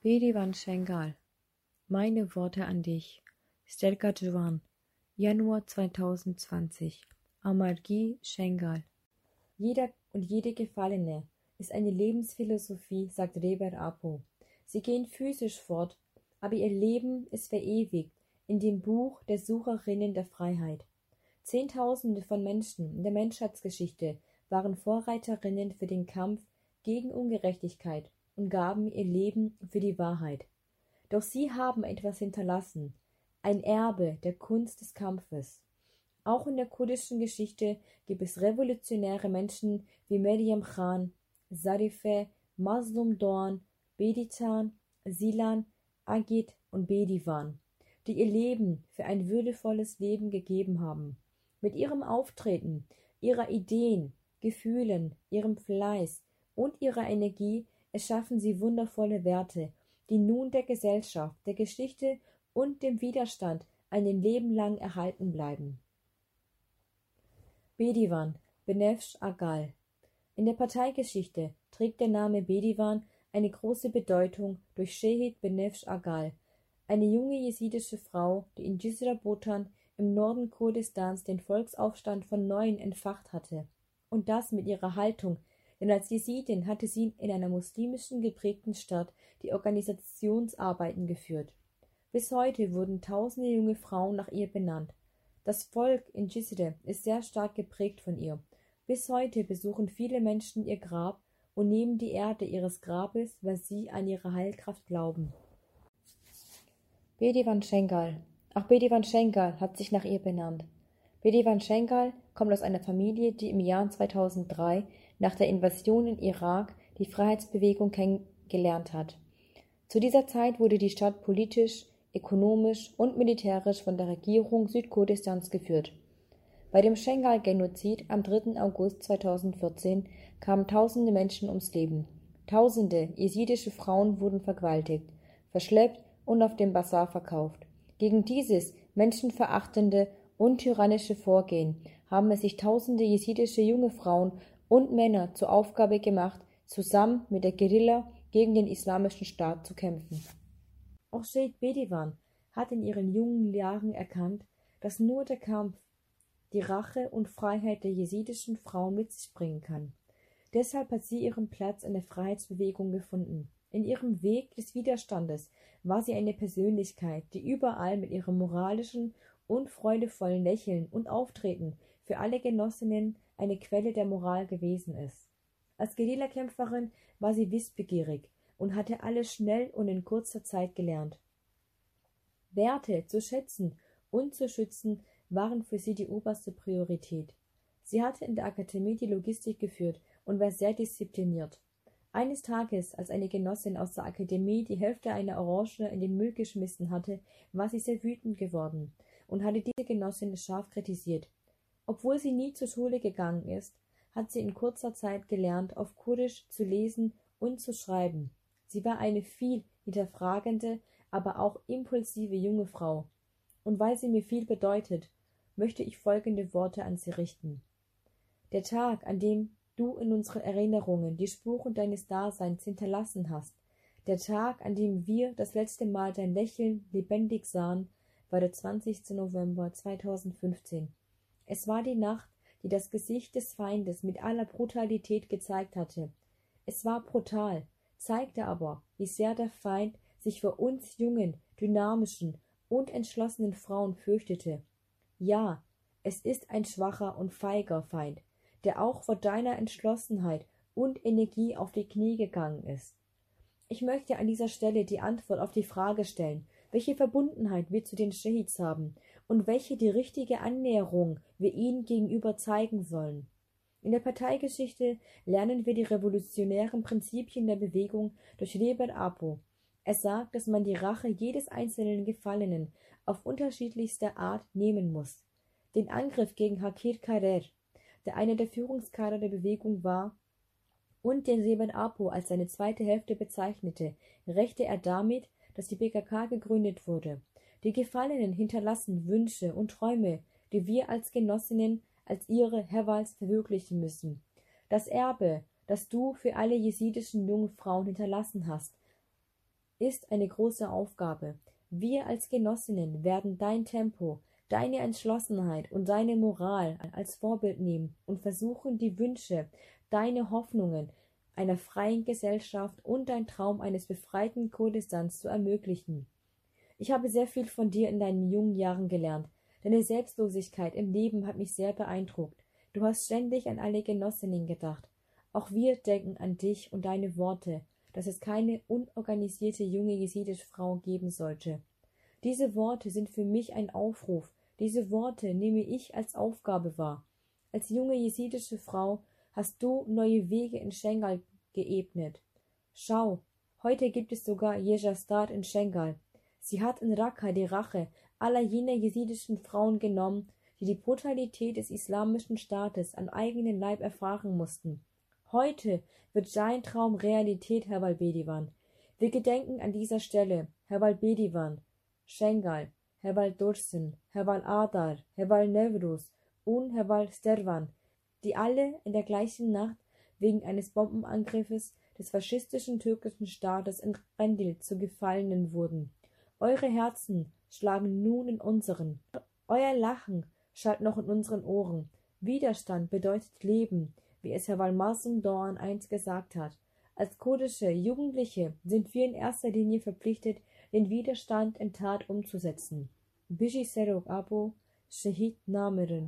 Bediwan Schengal Meine Worte an dich. Stelka Juan Januar 2020 Amargi Schengal Jeder und jede Gefallene ist eine Lebensphilosophie, sagt Reber Apo. Sie gehen physisch fort, aber ihr Leben ist verewigt in dem Buch der Sucherinnen der Freiheit. Zehntausende von Menschen in der Menschheitsgeschichte waren Vorreiterinnen für den Kampf gegen Ungerechtigkeit und gaben ihr Leben für die Wahrheit. Doch sie haben etwas hinterlassen, ein Erbe der Kunst des Kampfes. Auch in der kurdischen Geschichte gibt es revolutionäre Menschen wie Meryem Khan, Zarifeh, Maslum Dorn, Beditan, Silan, Agit und Bediwan, die ihr Leben für ein würdevolles Leben gegeben haben. Mit ihrem Auftreten, ihrer Ideen, Gefühlen, ihrem Fleiß und ihrer Energie erschaffen sie wundervolle Werte, die nun der Gesellschaft, der Geschichte und dem Widerstand ein Leben lang erhalten bleiben. Bediwan, Benefsch Agal. In der Parteigeschichte trägt der Name Bediwan eine große Bedeutung durch Shehid Benefsch Agal, eine junge jesidische Frau, die in Jizra Botan im Norden Kurdistans den Volksaufstand von Neuem entfacht hatte. Und das mit ihrer Haltung, denn als Jesidin hatte sie in einer muslimischen geprägten Stadt die Organisationsarbeiten geführt. Bis heute wurden tausende junge Frauen nach ihr benannt. Das Volk in Jizre ist sehr stark geprägt von ihr. Bis heute besuchen viele Menschen ihr Grab und nehmen die Erde ihres Grabes, weil sie an ihre Heilkraft glauben. Bedivan Schengal. Auch Bedivan Schengal hat sich nach ihr benannt. Bedivan Schengal kommt aus einer Familie, die im Jahr 2003 nach der Invasion in Irak die Freiheitsbewegung kennengelernt hat. Zu dieser Zeit wurde die Stadt politisch, ökonomisch und militärisch von der Regierung Südkurdistans geführt. Bei dem Schengal-Genozid am 3. August 2014 kamen tausende Menschen ums Leben. Tausende jesidische Frauen wurden vergewaltigt, verschleppt und auf dem Bazar verkauft. Gegen dieses menschenverachtende und tyrannische Vorgehen haben es sich tausende jesidische junge Frauen und Männer zur Aufgabe gemacht, zusammen mit der Guerilla gegen den Islamischen Staat zu kämpfen. Auch Sheikh Bediwan hat in ihren jungen Jahren erkannt, dass nur der Kampf die Rache und Freiheit der jesidischen Frau mit sich bringen kann. Deshalb hat sie ihren Platz in der Freiheitsbewegung gefunden. In ihrem Weg des Widerstandes war sie eine Persönlichkeit, die überall mit ihrem moralischen und freudevollen Lächeln und Auftreten für alle Genossinnen eine Quelle der Moral gewesen ist. Als Guerillakämpferin war sie wissbegierig und hatte alles schnell und in kurzer Zeit gelernt. Werte zu schätzen und zu schützen waren für sie die oberste Priorität. Sie hatte in der Akademie die Logistik geführt und war sehr diszipliniert. Eines Tages, als eine Genossin aus der Akademie die Hälfte einer Orange in den Müll geschmissen hatte, war sie sehr wütend geworden und hatte diese Genossin scharf kritisiert. Obwohl sie nie zur Schule gegangen ist, hat sie in kurzer Zeit gelernt, auf Kurdisch zu lesen und zu schreiben. Sie war eine viel hinterfragende, aber auch impulsive junge Frau. Und weil sie mir viel bedeutet, möchte ich folgende Worte an sie richten. Der Tag, an dem du in unseren Erinnerungen die Spuren deines Daseins hinterlassen hast, der Tag, an dem wir das letzte Mal dein Lächeln lebendig sahen, war der 20. November 2015. Es war die Nacht, die das Gesicht des Feindes mit aller Brutalität gezeigt hatte. Es war brutal, zeigte aber, wie sehr der Feind sich vor uns jungen, dynamischen und entschlossenen Frauen fürchtete. Ja, es ist ein schwacher und feiger Feind, der auch vor deiner Entschlossenheit und Energie auf die Knie gegangen ist. Ich möchte an dieser Stelle die Antwort auf die Frage stellen, welche Verbundenheit wir zu den Shahids haben und welche die richtige Annäherung wir ihnen gegenüber zeigen sollen. In der Parteigeschichte lernen wir die revolutionären Prinzipien der Bewegung durch Liber Apo. Er sagt, dass man die Rache jedes einzelnen Gefallenen auf unterschiedlichste Art nehmen muss. Den Angriff gegen Hakir Karer, der einer der Führungskader der Bewegung war, und den Seben Apo als seine zweite Hälfte bezeichnete, rächte er damit, dass die PKK gegründet wurde. Die Gefallenen hinterlassen Wünsche und Träume, die wir als Genossinnen als ihre Herwals verwirklichen müssen. Das Erbe, das du für alle jesidischen jungen Frauen hinterlassen hast, ist eine große Aufgabe. Wir als Genossinnen werden dein Tempo, deine Entschlossenheit und deine Moral als Vorbild nehmen und versuchen, die Wünsche, deine Hoffnungen einer freien Gesellschaft und dein Traum eines befreiten Kurdistans zu ermöglichen. Ich habe sehr viel von dir in deinen jungen Jahren gelernt. Deine Selbstlosigkeit im Leben hat mich sehr beeindruckt. Du hast ständig an alle Genossinnen gedacht. Auch wir denken an dich und deine Worte, dass es keine unorganisierte junge jesidische Frau geben sollte. Diese Worte sind für mich ein Aufruf. Diese Worte nehme ich als Aufgabe wahr. Als junge jesidische Frau hast du neue Wege in Schengal geebnet. Schau, heute gibt es sogar Jejastat in Schengal. Sie hat in Raqqa die Rache aller jener jesidischen Frauen genommen, die die Brutalität des islamischen Staates am eigenen Leib erfahren mussten. Heute wird sein Traum Realität, Herr Balbedivan. Wir gedenken an dieser Stelle Herr Balbedivan, Schengal, Herr Dursun, Herr Adar, Herr Nevruz und Herr Stervan, die alle in der gleichen Nacht wegen eines Bombenangriffes des faschistischen türkischen Staates in Rendil zu Gefallenen wurden. Eure Herzen schlagen nun in unseren. Euer Lachen schallt noch in unseren Ohren. Widerstand bedeutet Leben, wie es Herr Walmarsum Dorn einst gesagt hat. Als kurdische Jugendliche sind wir in erster Linie verpflichtet, den Widerstand in Tat umzusetzen. Bishi Serok Abo, Shahid Namirin